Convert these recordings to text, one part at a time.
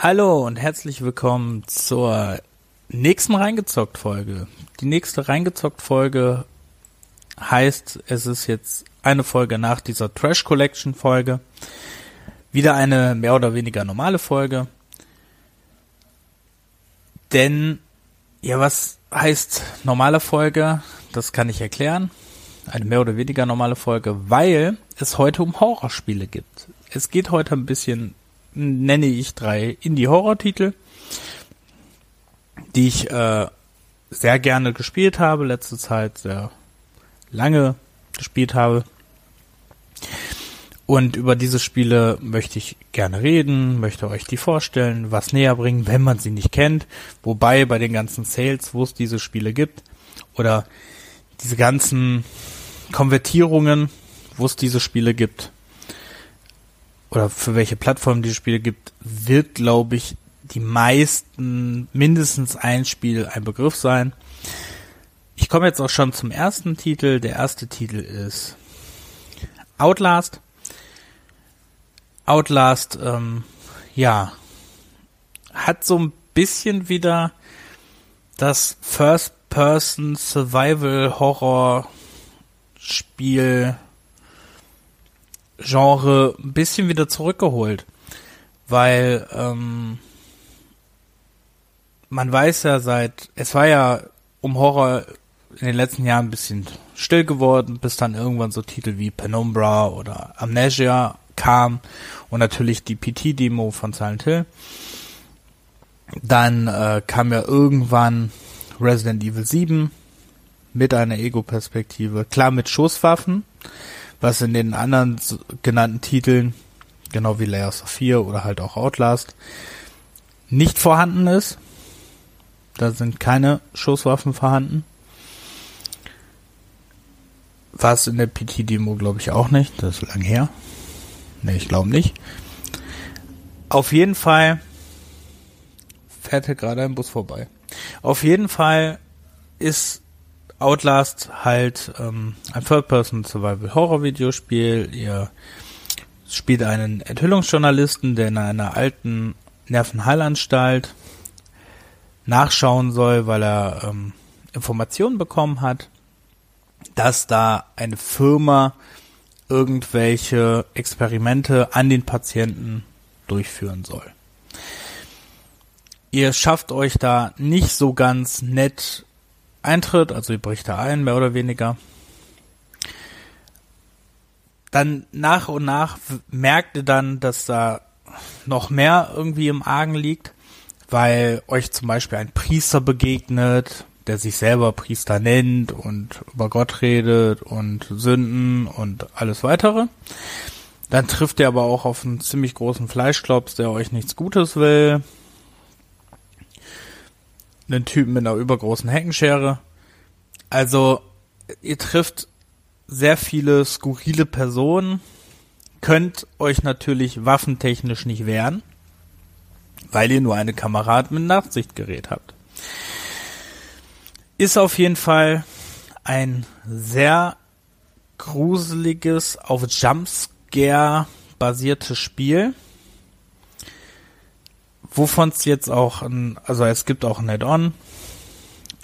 Hallo und herzlich willkommen zur nächsten Reingezockt-Folge. Die nächste Reingezockt-Folge heißt, es ist jetzt eine Folge nach dieser Trash Collection-Folge. Wieder eine mehr oder weniger normale Folge. Denn, ja, was heißt normale Folge? Das kann ich erklären. Eine mehr oder weniger normale Folge, weil es heute um Horrorspiele gibt. Es geht heute ein bisschen nenne ich drei Indie-Horror-Titel, die ich äh, sehr gerne gespielt habe, letzte Zeit sehr lange gespielt habe. Und über diese Spiele möchte ich gerne reden, möchte euch die vorstellen, was näher bringen, wenn man sie nicht kennt. Wobei bei den ganzen Sales, wo es diese Spiele gibt, oder diese ganzen Konvertierungen, wo es diese Spiele gibt, oder für welche Plattformen die Spiele gibt, wird, glaube ich, die meisten mindestens ein Spiel ein Begriff sein. Ich komme jetzt auch schon zum ersten Titel. Der erste Titel ist Outlast. Outlast, ähm, ja, hat so ein bisschen wieder das First-Person Survival Horror Spiel Genre ein bisschen wieder zurückgeholt, weil ähm, man weiß ja seit, es war ja um Horror in den letzten Jahren ein bisschen still geworden, bis dann irgendwann so Titel wie Penumbra oder Amnesia kam und natürlich die PT-Demo von Silent Hill. Dann äh, kam ja irgendwann Resident Evil 7 mit einer Ego-Perspektive, klar mit Schusswaffen, was in den anderen genannten Titeln, genau wie Layers of 4 oder halt auch Outlast, nicht vorhanden ist. Da sind keine Schusswaffen vorhanden. War es in der PT-Demo, glaube ich, auch nicht. Das ist lang her. Ne, ich glaube nicht. Auf jeden Fall fährt hier gerade ein Bus vorbei. Auf jeden Fall ist Outlast halt ähm, ein Third-Person-Survival-Horror-Videospiel. Ihr spielt einen Enthüllungsjournalisten, der in einer alten Nervenheilanstalt nachschauen soll, weil er ähm, Informationen bekommen hat, dass da eine Firma irgendwelche Experimente an den Patienten durchführen soll. Ihr schafft euch da nicht so ganz nett Eintritt, also ihr bricht da ein, mehr oder weniger. Dann nach und nach merkt ihr dann, dass da noch mehr irgendwie im Argen liegt, weil euch zum Beispiel ein Priester begegnet, der sich selber Priester nennt und über Gott redet und Sünden und alles weitere. Dann trifft ihr aber auch auf einen ziemlich großen Fleischklops, der euch nichts Gutes will einen Typen mit einer übergroßen Heckenschere. Also, ihr trifft sehr viele skurrile Personen, könnt euch natürlich waffentechnisch nicht wehren, weil ihr nur eine Kamerad mit Nachtsichtgerät habt. Ist auf jeden Fall ein sehr gruseliges, auf Jumpscare basiertes Spiel wovon es jetzt auch, ein, also es gibt auch ein Add-on,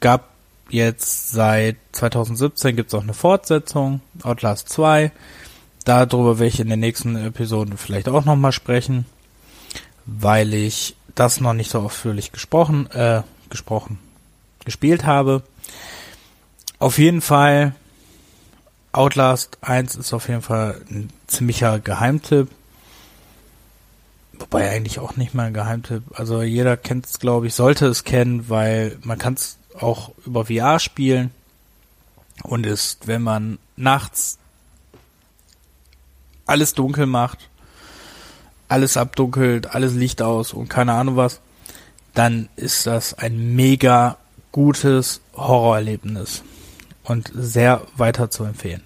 gab jetzt seit 2017 gibt es auch eine Fortsetzung, Outlast 2. Darüber werde ich in den nächsten Episoden vielleicht auch nochmal sprechen, weil ich das noch nicht so ausführlich gesprochen, äh, gesprochen, gespielt habe. Auf jeden Fall, Outlast 1 ist auf jeden Fall ein ziemlicher Geheimtipp. Wobei eigentlich auch nicht mal ein Geheimtipp. Also jeder kennt es, glaube ich, sollte es kennen, weil man kann es auch über VR spielen und ist, wenn man nachts alles dunkel macht, alles abdunkelt, alles Licht aus und keine Ahnung was, dann ist das ein mega gutes Horrorerlebnis und sehr weiter zu empfehlen.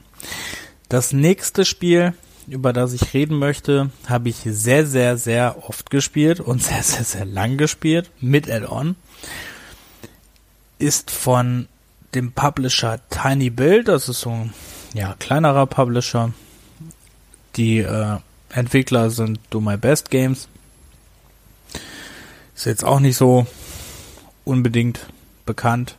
Das nächste Spiel über das ich reden möchte, habe ich sehr, sehr, sehr oft gespielt und sehr, sehr, sehr lang gespielt mit Add-on. Ist von dem Publisher Tiny Build, das ist so ein ja, kleinerer Publisher. Die äh, Entwickler sind Do My Best Games. Ist jetzt auch nicht so unbedingt bekannt.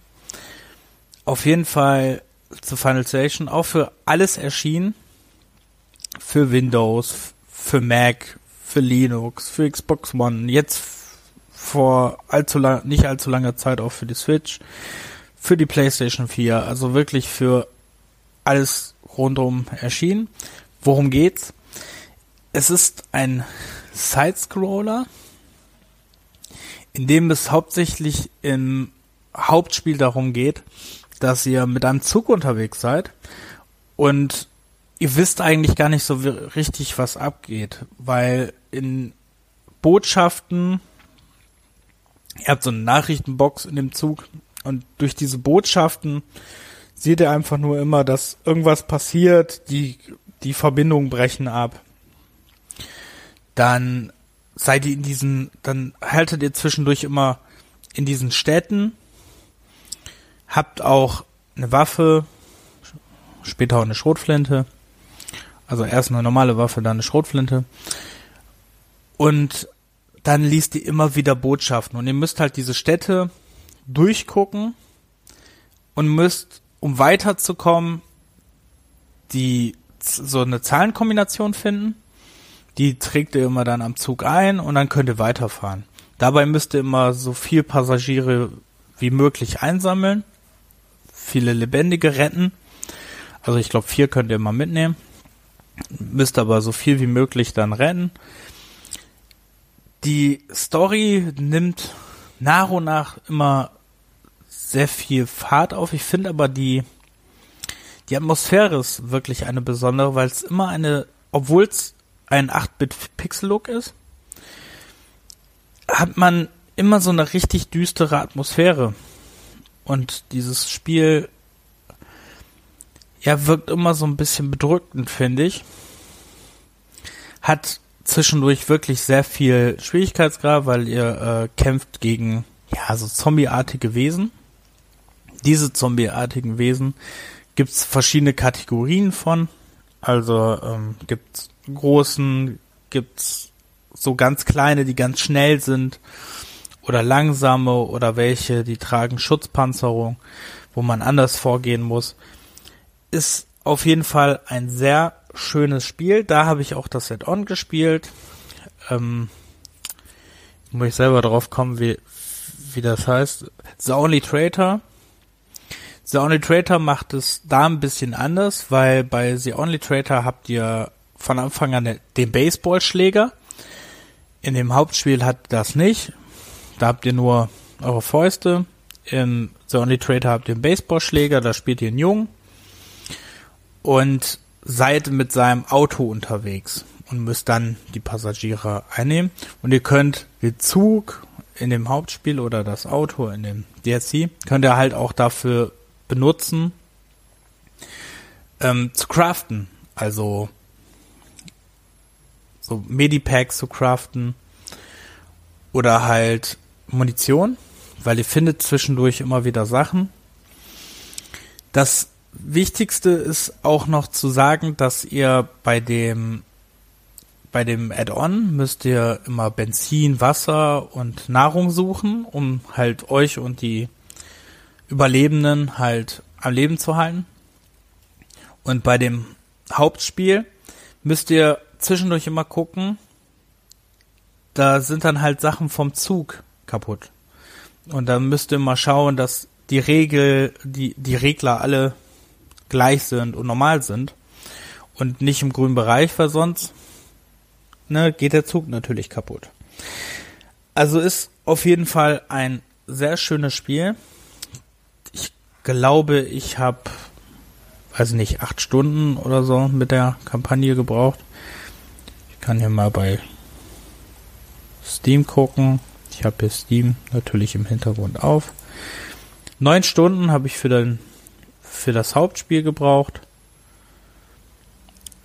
Auf jeden Fall zu Final Station auch für alles erschienen. Für Windows, für Mac, für Linux, für Xbox One. Jetzt vor allzu lang, nicht allzu langer Zeit auch für die Switch, für die PlayStation 4. Also wirklich für alles rundum erschienen. Worum geht's? Es ist ein Sidescroller, in dem es hauptsächlich im Hauptspiel darum geht, dass ihr mit einem Zug unterwegs seid und ihr wisst eigentlich gar nicht so richtig, was abgeht, weil in Botschaften, ihr habt so eine Nachrichtenbox in dem Zug und durch diese Botschaften seht ihr einfach nur immer, dass irgendwas passiert, die, die Verbindungen brechen ab. Dann seid ihr in diesen, dann haltet ihr zwischendurch immer in diesen Städten, habt auch eine Waffe, später auch eine Schrotflinte. Also erst eine normale Waffe, dann eine Schrotflinte. Und dann liest ihr immer wieder Botschaften. Und ihr müsst halt diese Städte durchgucken und müsst um weiterzukommen, die so eine Zahlenkombination finden. Die trägt ihr immer dann am Zug ein und dann könnt ihr weiterfahren. Dabei müsst ihr immer so viel Passagiere wie möglich einsammeln, viele Lebendige retten. Also ich glaube, vier könnt ihr immer mitnehmen. Müsst aber so viel wie möglich dann retten. Die Story nimmt nach und nach immer sehr viel Fahrt auf. Ich finde aber die, die Atmosphäre ist wirklich eine besondere, weil es immer eine, obwohl es ein 8-Bit-Pixel-Look ist, hat man immer so eine richtig düstere Atmosphäre. Und dieses Spiel, ja, wirkt immer so ein bisschen bedrückend, finde ich. Hat zwischendurch wirklich sehr viel Schwierigkeitsgrad, weil ihr äh, kämpft gegen, ja, so zombieartige Wesen diese zombieartigen Wesen gibt es verschiedene Kategorien von. Also ähm, gibt großen, gibt's so ganz kleine, die ganz schnell sind oder langsame oder welche, die tragen Schutzpanzerung, wo man anders vorgehen muss. Ist auf jeden Fall ein sehr schönes Spiel. Da habe ich auch das Set-On gespielt. Ähm, muss ich selber drauf kommen, wie, wie das heißt. The Only Traitor The Only Traitor macht es da ein bisschen anders, weil bei The Only Traitor habt ihr von Anfang an den Baseballschläger. In dem Hauptspiel hat das nicht. Da habt ihr nur eure Fäuste. Im The Only Traitor habt ihr einen Baseballschläger, da spielt ihr einen Jungen. Und seid mit seinem Auto unterwegs und müsst dann die Passagiere einnehmen. Und ihr könnt den Zug in dem Hauptspiel oder das Auto in dem DLC, könnt ihr halt auch dafür benutzen, ähm, zu craften. Also so Medipacks zu craften oder halt Munition, weil ihr findet zwischendurch immer wieder Sachen. Das Wichtigste ist auch noch zu sagen, dass ihr bei dem bei dem Add-on müsst ihr immer Benzin, Wasser und Nahrung suchen, um halt euch und die Überlebenden halt am Leben zu halten. Und bei dem Hauptspiel müsst ihr zwischendurch immer gucken, da sind dann halt Sachen vom Zug kaputt. Und dann müsst ihr mal schauen, dass die Regel, die, die Regler alle gleich sind und normal sind und nicht im grünen Bereich, weil sonst ne, geht der Zug natürlich kaputt. Also ist auf jeden Fall ein sehr schönes Spiel glaube, ich habe, weiß nicht, acht Stunden oder so mit der Kampagne gebraucht. Ich kann hier mal bei Steam gucken. Ich habe hier Steam natürlich im Hintergrund auf. Neun Stunden habe ich für, den, für das Hauptspiel gebraucht.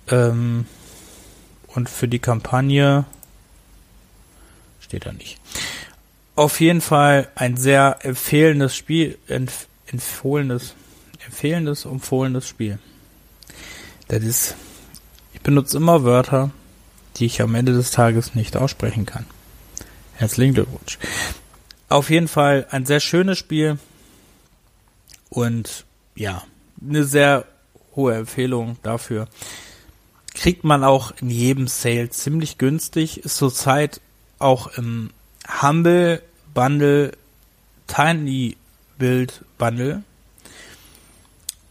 Ähm, und für die Kampagne steht da nicht. Auf jeden Fall ein sehr empfehlendes Spiel, empfohlenes, empfehlendes, empfohlenes Spiel. Das ist, ich benutze immer Wörter, die ich am Ende des Tages nicht aussprechen kann. Herzlichen Glückwunsch. Auf jeden Fall ein sehr schönes Spiel und ja, eine sehr hohe Empfehlung dafür. Kriegt man auch in jedem Sale ziemlich günstig, ist zurzeit auch im Humble Bundle Tiny Build Bundle.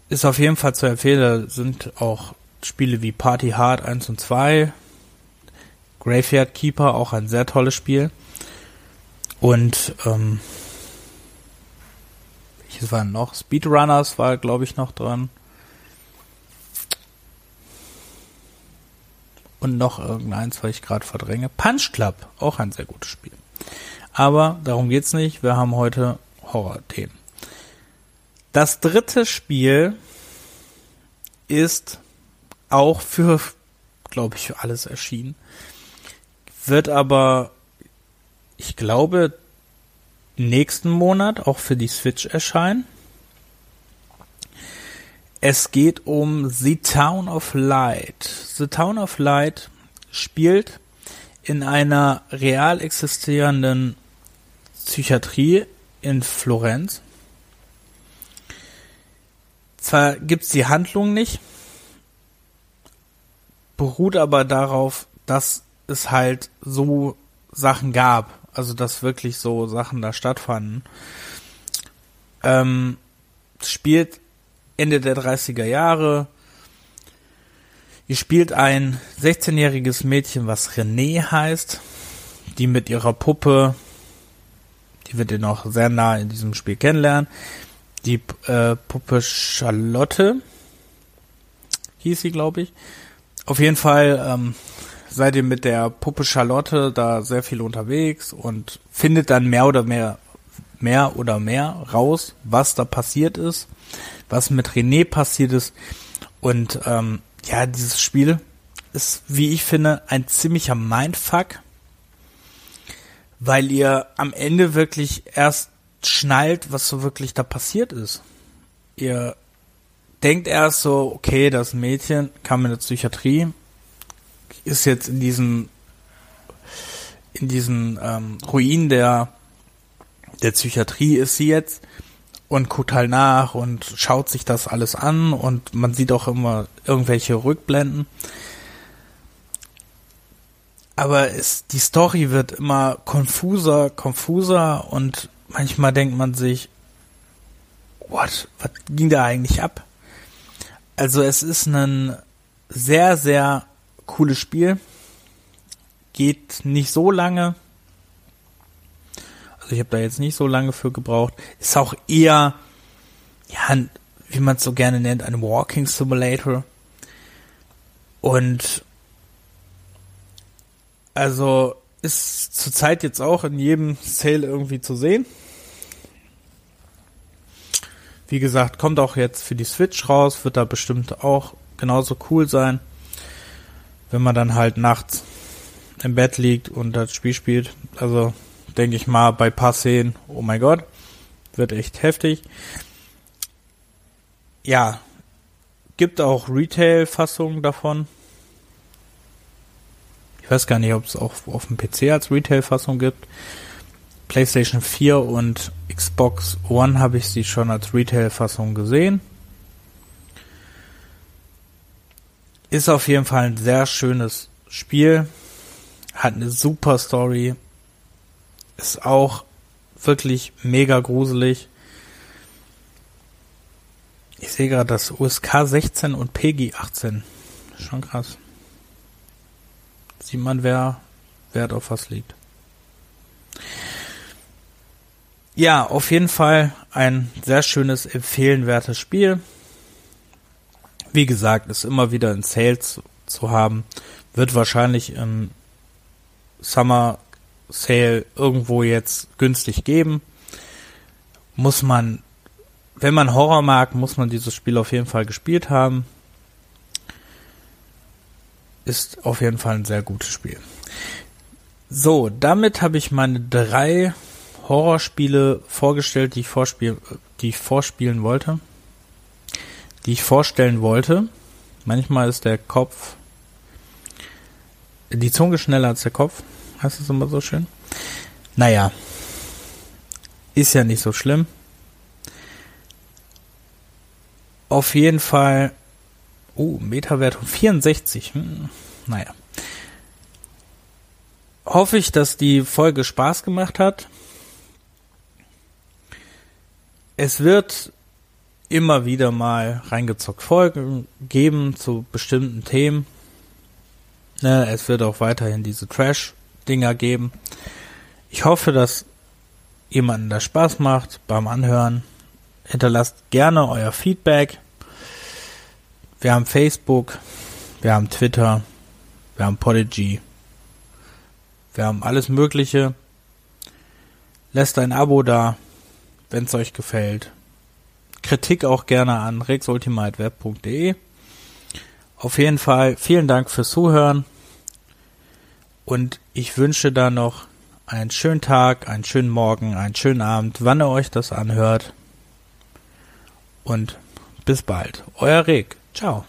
Ist auf jeden Fall zu empfehlen, da sind auch Spiele wie Party Hard 1 und 2, Graveyard Keeper, auch ein sehr tolles Spiel. Und ähm, welches war noch? Speedrunners war, glaube ich, noch dran. Und noch irgendeins, was ich gerade verdränge. Punch Club, auch ein sehr gutes Spiel. Aber darum geht's nicht. Wir haben heute Horror-Themen. Das dritte Spiel ist auch für, glaube ich, für alles erschienen. Wird aber, ich glaube, nächsten Monat auch für die Switch erscheinen. Es geht um The Town of Light. The Town of Light spielt in einer real existierenden Psychiatrie in Florenz. Zwar gibt's die Handlung nicht, beruht aber darauf, dass es halt so Sachen gab. Also, dass wirklich so Sachen da stattfanden. Ähm, spielt Ende der 30er Jahre. Ihr spielt ein 16-jähriges Mädchen, was René heißt, die mit ihrer Puppe, die wird ihr noch sehr nah in diesem Spiel kennenlernen, die äh, Puppe Charlotte hieß sie, glaube ich. Auf jeden Fall ähm, seid ihr mit der Puppe Charlotte da sehr viel unterwegs und findet dann mehr oder mehr mehr oder mehr raus, was da passiert ist, was mit René passiert ist. Und ähm, ja, dieses Spiel ist, wie ich finde, ein ziemlicher Mindfuck, weil ihr am Ende wirklich erst schnallt, was so wirklich da passiert ist. Ihr denkt erst so, okay, das Mädchen kam in der Psychiatrie, ist jetzt in diesem in diesen ähm, Ruinen der der Psychiatrie ist sie jetzt und guckt halt nach und schaut sich das alles an und man sieht auch immer irgendwelche Rückblenden. Aber es, die Story wird immer konfuser, konfuser und manchmal denkt man sich, what, was ging da eigentlich ab? Also es ist ein sehr, sehr cooles Spiel. Geht nicht so lange. Also ich habe da jetzt nicht so lange für gebraucht. Ist auch eher, ja, wie man es so gerne nennt, ein Walking Simulator. Und also ist zurzeit jetzt auch in jedem Sale irgendwie zu sehen. Wie gesagt, kommt auch jetzt für die Switch raus, wird da bestimmt auch genauso cool sein, wenn man dann halt nachts im Bett liegt und das Spiel spielt. Also denke ich mal bei paar Szenen, oh mein Gott, wird echt heftig. Ja, gibt auch Retail-Fassungen davon. Ich weiß gar nicht, ob es auch auf dem PC als Retail-Fassung gibt. PlayStation 4 und Xbox One habe ich sie schon als Retail-Fassung gesehen. Ist auf jeden Fall ein sehr schönes Spiel. Hat eine super Story. Ist auch wirklich mega gruselig. Ich sehe gerade das USK 16 und PG 18. Schon krass. Sieht man, wer Wert auf was liegt. Ja, auf jeden Fall ein sehr schönes, empfehlenwertes Spiel. Wie gesagt, ist immer wieder in Sales zu haben. Wird wahrscheinlich im Summer Sale irgendwo jetzt günstig geben. Muss man, wenn man Horror mag, muss man dieses Spiel auf jeden Fall gespielt haben. Ist auf jeden Fall ein sehr gutes Spiel. So, damit habe ich meine drei Horrorspiele vorgestellt, die ich, vorspiel, die ich vorspielen wollte, die ich vorstellen wollte. Manchmal ist der Kopf, die Zunge schneller als der Kopf, heißt es immer so schön. Naja, ist ja nicht so schlimm. Auf jeden Fall, oh, Metawertung 64. Hm, naja. Hoffe ich, dass die Folge Spaß gemacht hat. Es wird immer wieder mal reingezockt Folgen geben zu bestimmten Themen. Ne, es wird auch weiterhin diese Trash-Dinger geben. Ich hoffe, dass jemanden das Spaß macht beim Anhören. Hinterlasst gerne euer Feedback. Wir haben Facebook, wir haben Twitter, wir haben Podigy, wir haben alles Mögliche. Lasst ein Abo da, wenn es euch gefällt. Kritik auch gerne an rexultimateweb.de. Auf jeden Fall vielen Dank fürs Zuhören und ich wünsche da noch einen schönen Tag, einen schönen Morgen, einen schönen Abend, wann ihr euch das anhört. Und bis bald. Euer Reg. Ciao.